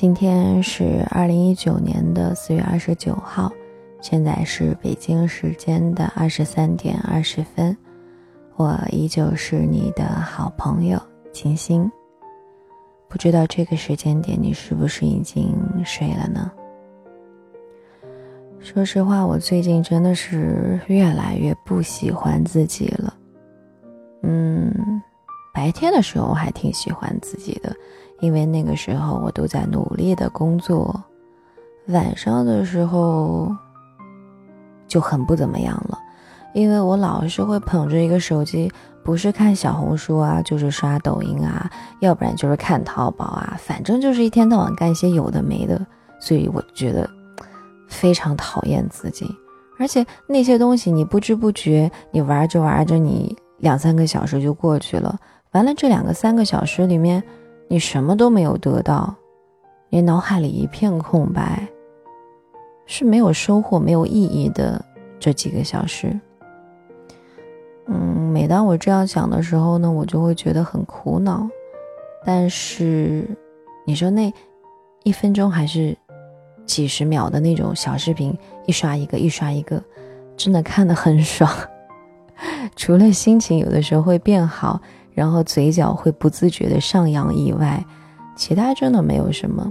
今天是二零一九年的四月二十九号，现在是北京时间的二十三点二十分。我依旧是你的好朋友金星。不知道这个时间点你是不是已经睡了呢？说实话，我最近真的是越来越不喜欢自己了。嗯，白天的时候我还挺喜欢自己的。因为那个时候我都在努力的工作，晚上的时候就很不怎么样了，因为我老是会捧着一个手机，不是看小红书啊，就是刷抖音啊，要不然就是看淘宝啊，反正就是一天到晚干些有的没的，所以我觉得非常讨厌自己，而且那些东西你不知不觉你玩着玩着，你两三个小时就过去了，完了这两个三个小时里面。你什么都没有得到，你脑海里一片空白，是没有收获、没有意义的这几个小时。嗯，每当我这样想的时候呢，我就会觉得很苦恼。但是，你说那一分钟还是几十秒的那种小视频，一刷一个，一刷一个，真的看得很爽。除了心情有的时候会变好。然后嘴角会不自觉的上扬以外，其他真的没有什么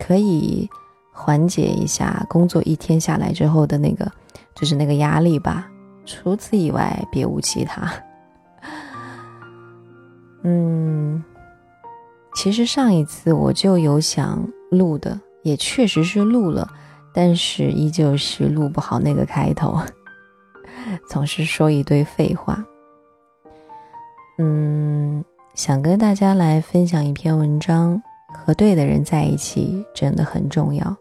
可以缓解一下工作一天下来之后的那个，就是那个压力吧。除此以外，别无其他。嗯，其实上一次我就有想录的，也确实是录了，但是依旧是录不好那个开头，总是说一堆废话。嗯，想跟大家来分享一篇文章，和对的人在一起真的很重要。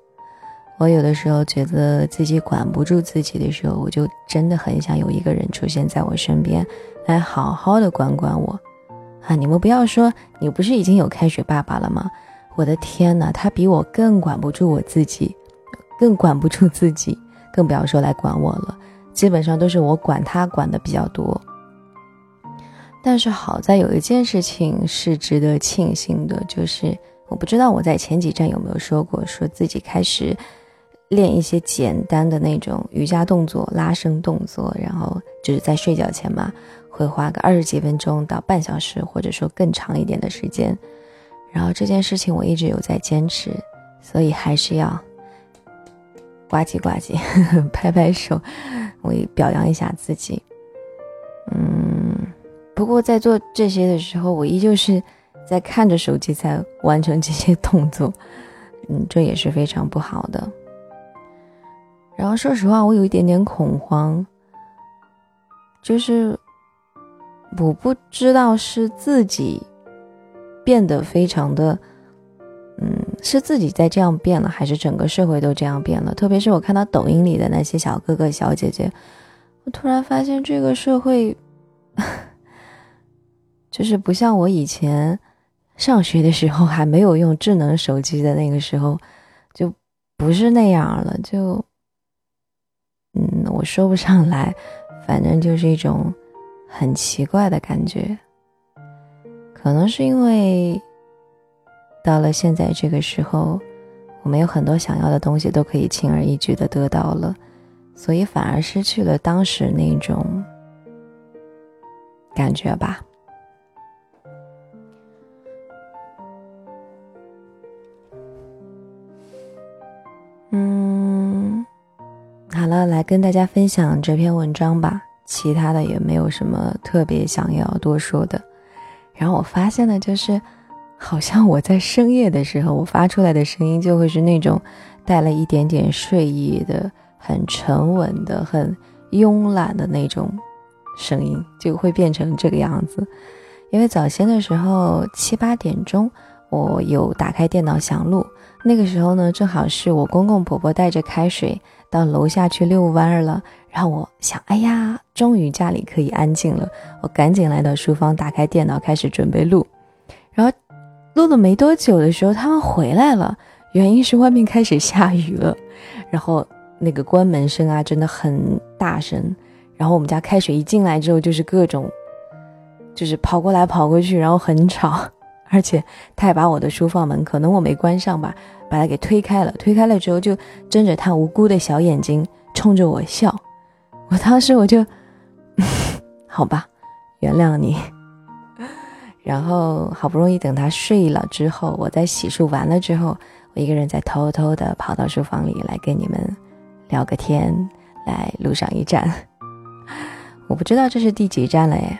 我有的时候觉得自己管不住自己的时候，我就真的很想有一个人出现在我身边，来好好的管管我。啊，你们不要说你不是已经有开水爸爸了吗？我的天哪，他比我更管不住我自己，更管不住自己，更不要说来管我了。基本上都是我管他管的比较多。但是好在有一件事情是值得庆幸的，就是我不知道我在前几站有没有说过，说自己开始练一些简单的那种瑜伽动作、拉伸动作，然后就是在睡觉前嘛，会花个二十几分钟到半小时，或者说更长一点的时间。然后这件事情我一直有在坚持，所以还是要呱唧呱唧，拍拍手，我表扬一下自己。不过在做这些的时候，我依旧是在看着手机在完成这些动作，嗯，这也是非常不好的。然后说实话，我有一点点恐慌，就是我不知道是自己变得非常的，嗯，是自己在这样变了，还是整个社会都这样变了。特别是我看到抖音里的那些小哥哥小姐姐，我突然发现这个社会。就是不像我以前上学的时候还没有用智能手机的那个时候，就不是那样了。就，嗯，我说不上来，反正就是一种很奇怪的感觉。可能是因为到了现在这个时候，我们有很多想要的东西都可以轻而易举的得到了，所以反而失去了当时那种感觉吧。嗯好了，来跟大家分享这篇文章吧。其他的也没有什么特别想要多说的。然后我发现呢，就是好像我在深夜的时候，我发出来的声音就会是那种带了一点点睡意的、很沉稳的、很慵懒的那种声音，就会变成这个样子。因为早先的时候七八点钟，我有打开电脑想录，那个时候呢，正好是我公公婆婆带着开水。到楼下去遛弯儿了，然后我想，哎呀，终于家里可以安静了，我赶紧来到书房，打开电脑，开始准备录。然后录了没多久的时候，他们回来了，原因是外面开始下雨了，然后那个关门声啊，真的很大声。然后我们家开水一进来之后，就是各种，就是跑过来跑过去，然后很吵，而且他还把我的书房门可能我没关上吧，把它给推开了。推开了之后，就睁着他无辜的小眼睛冲着我笑。我当时我就，好吧，原谅你。然后好不容易等他睡了之后，我在洗漱完了之后，我一个人再偷偷的跑到书房里来跟你们聊个天，来路上一站。我不知道这是第几站了耶。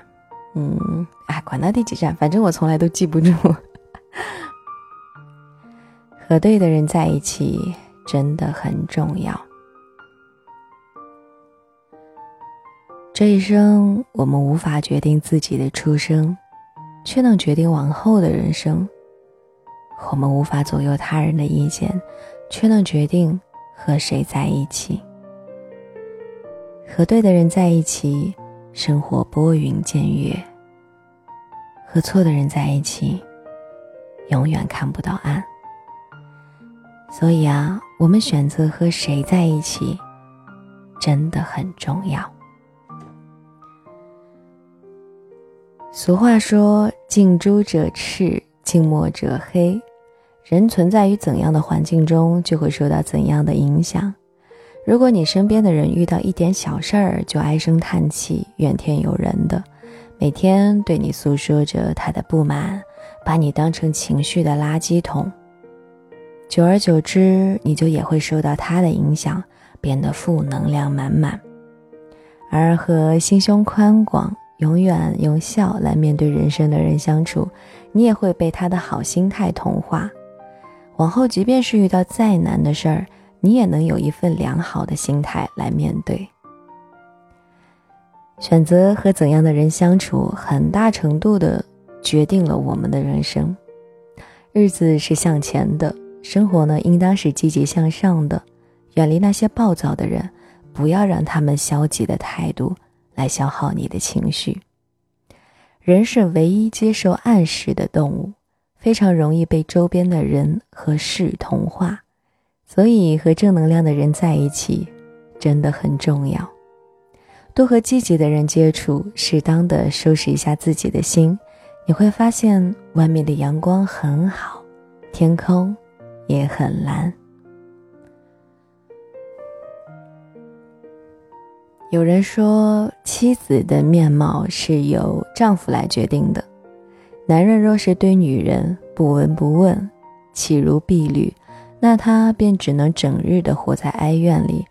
嗯，哎，管他第几站，反正我从来都记不住。和对的人在一起真的很重要。这一生，我们无法决定自己的出生，却能决定往后的人生。我们无法左右他人的意见，却能决定和谁在一起。和对的人在一起。生活拨云见月，和错的人在一起，永远看不到岸。所以啊，我们选择和谁在一起，真的很重要。俗话说：“近朱者赤，近墨者黑。”人存在于怎样的环境中，就会受到怎样的影响。如果你身边的人遇到一点小事儿就唉声叹气、怨天尤人的，每天对你诉说着他的不满，把你当成情绪的垃圾桶，久而久之，你就也会受到他的影响，变得负能量满满。而和心胸宽广、永远用笑来面对人生的人相处，你也会被他的好心态同化。往后，即便是遇到再难的事儿，你也能有一份良好的心态来面对。选择和怎样的人相处，很大程度的决定了我们的人生。日子是向前的，生活呢，应当是积极向上的。远离那些暴躁的人，不要让他们消极的态度来消耗你的情绪。人是唯一接受暗示的动物，非常容易被周边的人和事同化。所以，和正能量的人在一起，真的很重要。多和积极的人接触，适当的收拾一下自己的心，你会发现外面的阳光很好，天空也很蓝。有人说，妻子的面貌是由丈夫来决定的。男人若是对女人不闻不问，弃如敝履。那他便只能整日的活在哀怨里，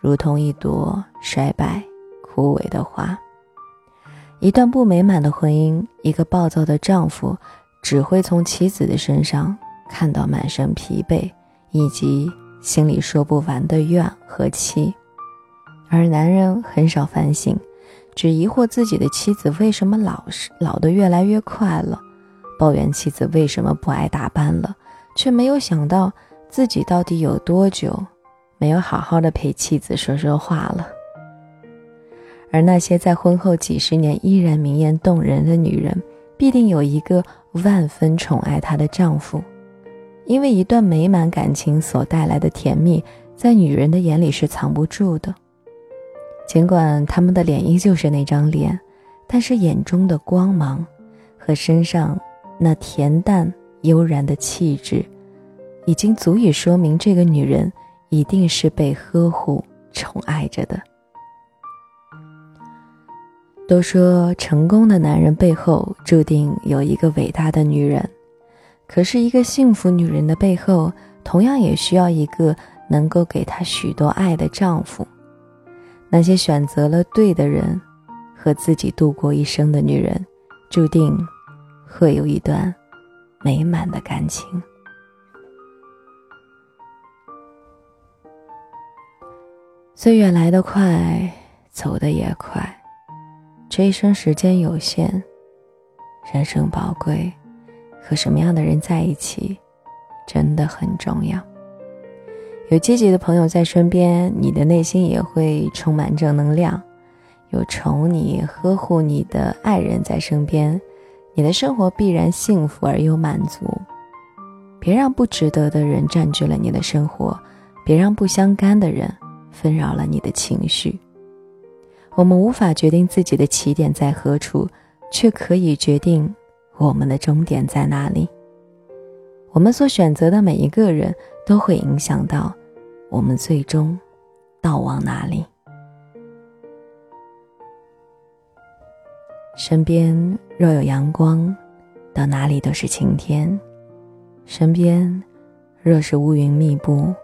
如同一朵衰败枯萎的花。一段不美满的婚姻，一个暴躁的丈夫，只会从妻子的身上看到满身疲惫，以及心里说不完的怨和气。而男人很少反省，只疑惑自己的妻子为什么老是老得越来越快了，抱怨妻子为什么不爱打扮了，却没有想到。自己到底有多久没有好好的陪妻子说说话了？而那些在婚后几十年依然明艳动人的女人，必定有一个万分宠爱她的丈夫，因为一段美满感情所带来的甜蜜，在女人的眼里是藏不住的。尽管他们的脸依旧是那张脸，但是眼中的光芒和身上那恬淡悠然的气质。已经足以说明这个女人一定是被呵护宠爱着的。都说成功的男人背后注定有一个伟大的女人，可是，一个幸福女人的背后同样也需要一个能够给她许多爱的丈夫。那些选择了对的人，和自己度过一生的女人，注定会有一段美满的感情。岁月来得快，走得也快。这一生时间有限，人生宝贵，和什么样的人在一起，真的很重要。有积极的朋友在身边，你的内心也会充满正能量；有宠你、呵护你的爱人在身边，你的生活必然幸福而又满足。别让不值得的人占据了你的生活，别让不相干的人。纷扰了你的情绪。我们无法决定自己的起点在何处，却可以决定我们的终点在哪里？我们所选择的每一个人都会影响到我们最终到往哪里。身边若有阳光，到哪里都是晴天；身边若是乌云密布，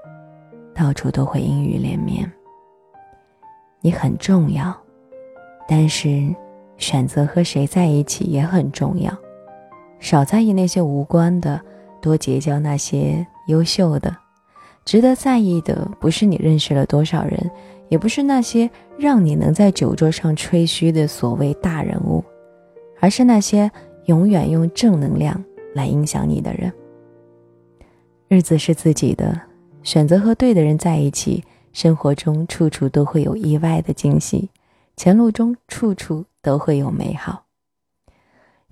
到处都会阴雨连绵。你很重要，但是选择和谁在一起也很重要。少在意那些无关的，多结交那些优秀的。值得在意的不是你认识了多少人。也不是那些让你能在酒桌上吹嘘的所谓大人物，而是那些永远用正能量来影响你的人。日子是自己的，选择和对的人在一起，生活中处处都会有意外的惊喜，前路中处处都会有美好。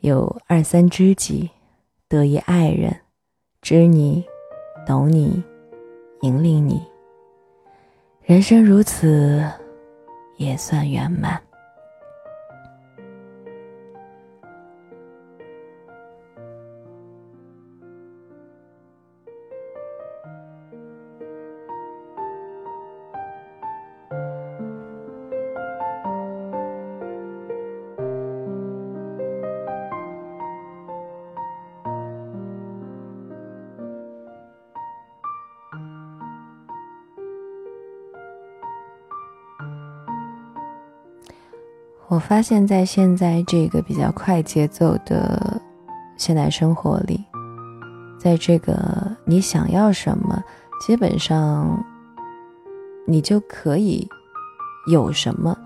有二三知己，得一爱人，知你，懂你，引领你。人生如此，也算圆满。发现，在现在这个比较快节奏的现代生活里，在这个你想要什么，基本上你就可以有什么。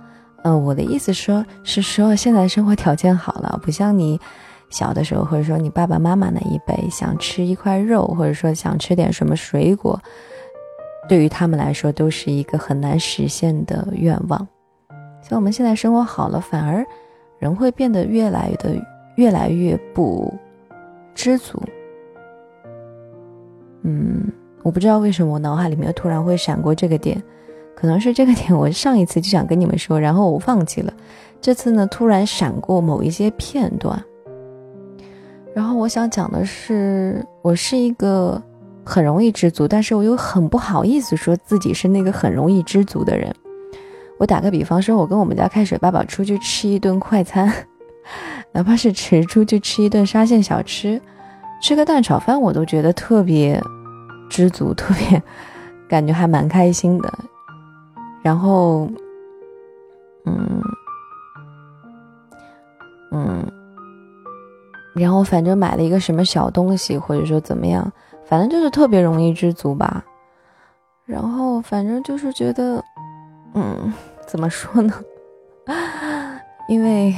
嗯，我的意思说是说，现在生活条件好了，不像你小的时候，或者说你爸爸妈妈那一辈，想吃一块肉，或者说想吃点什么水果，对于他们来说都是一个很难实现的愿望。像我们现在生活好了，反而人会变得越来的越来越不知足。嗯，我不知道为什么我脑海里面突然会闪过这个点，可能是这个点我上一次就想跟你们说，然后我忘记了。这次呢，突然闪过某一些片段，然后我想讲的是，我是一个很容易知足，但是我又很不好意思说自己是那个很容易知足的人。我打个比方说，我跟我们家开水爸爸出去吃一顿快餐，哪怕是吃出去吃一顿沙县小吃，吃个蛋炒饭，我都觉得特别知足，特别感觉还蛮开心的。然后，嗯嗯，然后反正买了一个什么小东西，或者说怎么样，反正就是特别容易知足吧。然后反正就是觉得，嗯。怎么说呢？因为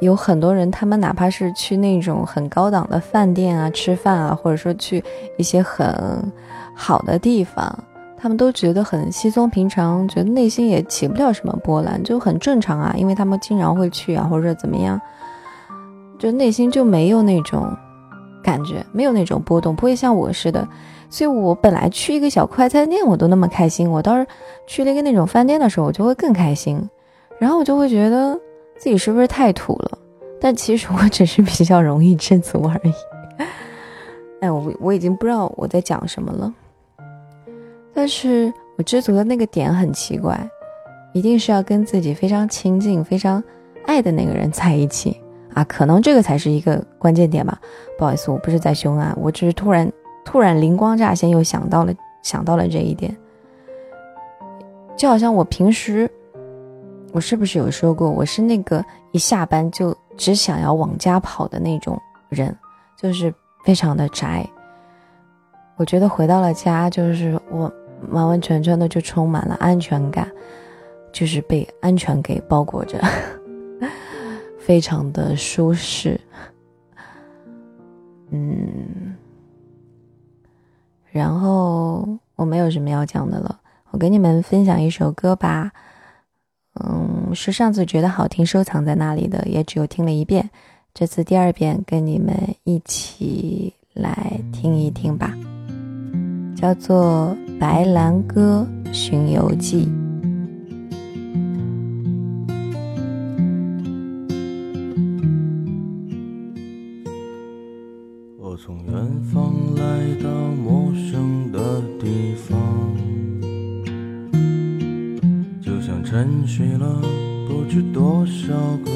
有很多人，他们哪怕是去那种很高档的饭店啊吃饭啊，或者说去一些很好的地方，他们都觉得很稀松平常，觉得内心也起不了什么波澜，就很正常啊。因为他们经常会去啊，或者怎么样，就内心就没有那种感觉，没有那种波动，不会像我似的。所以我本来去一个小快餐店我都那么开心，我倒是去了一个那种饭店的时候，我就会更开心。然后我就会觉得自己是不是太土了？但其实我只是比较容易知足而已。哎，我我已经不知道我在讲什么了。但是我知足的那个点很奇怪，一定是要跟自己非常亲近、非常爱的那个人在一起啊，可能这个才是一个关键点吧。不好意思，我不是在凶啊，我只是突然。突然灵光乍现，又想到了想到了这一点，就好像我平时，我是不是有说过，我是那个一下班就只想要往家跑的那种人，就是非常的宅。我觉得回到了家，就是我完完全全的就充满了安全感，就是被安全给包裹着，非常的舒适。嗯。然后我没有什么要讲的了，我给你们分享一首歌吧，嗯，是上次觉得好听收藏在那里的，也只有听了一遍，这次第二遍跟你们一起来听一听吧，叫做《白兰鸽巡游记》。睡了不知多少个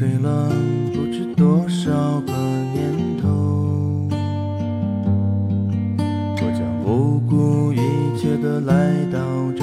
睡了不知多少个年头，我将不顾一切的来到这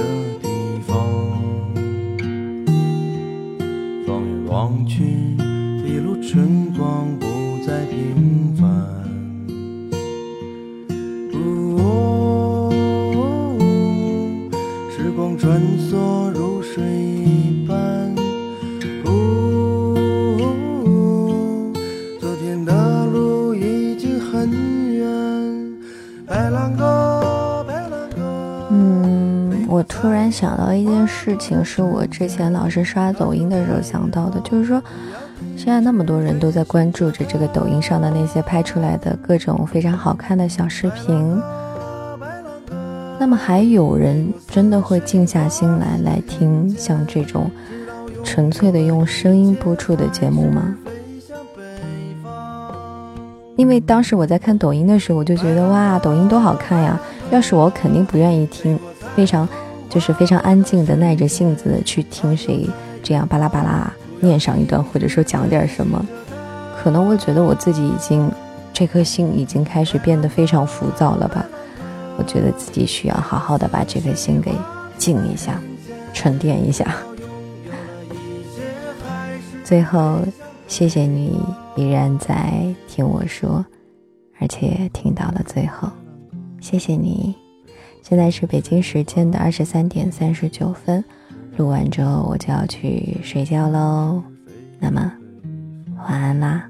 情，是我之前老是刷抖音的时候想到的，就是说，现在那么多人都在关注着这个抖音上的那些拍出来的各种非常好看的小视频，那么还有人真的会静下心来来听像这种纯粹的用声音播出的节目吗？因为当时我在看抖音的时候，我就觉得哇，抖音多好看呀！要是我，肯定不愿意听，非常。就是非常安静的，耐着性子去听谁这样巴拉巴拉念上一段，或者说讲点什么。可能我觉得我自己已经这颗心已经开始变得非常浮躁了吧。我觉得自己需要好好的把这颗心给静一下，沉淀一下。最后，谢谢你依然在听我说，而且听到了最后，谢谢你。现在是北京时间的二十三点三十九分录完之后我就要去睡觉喽那么晚安啦。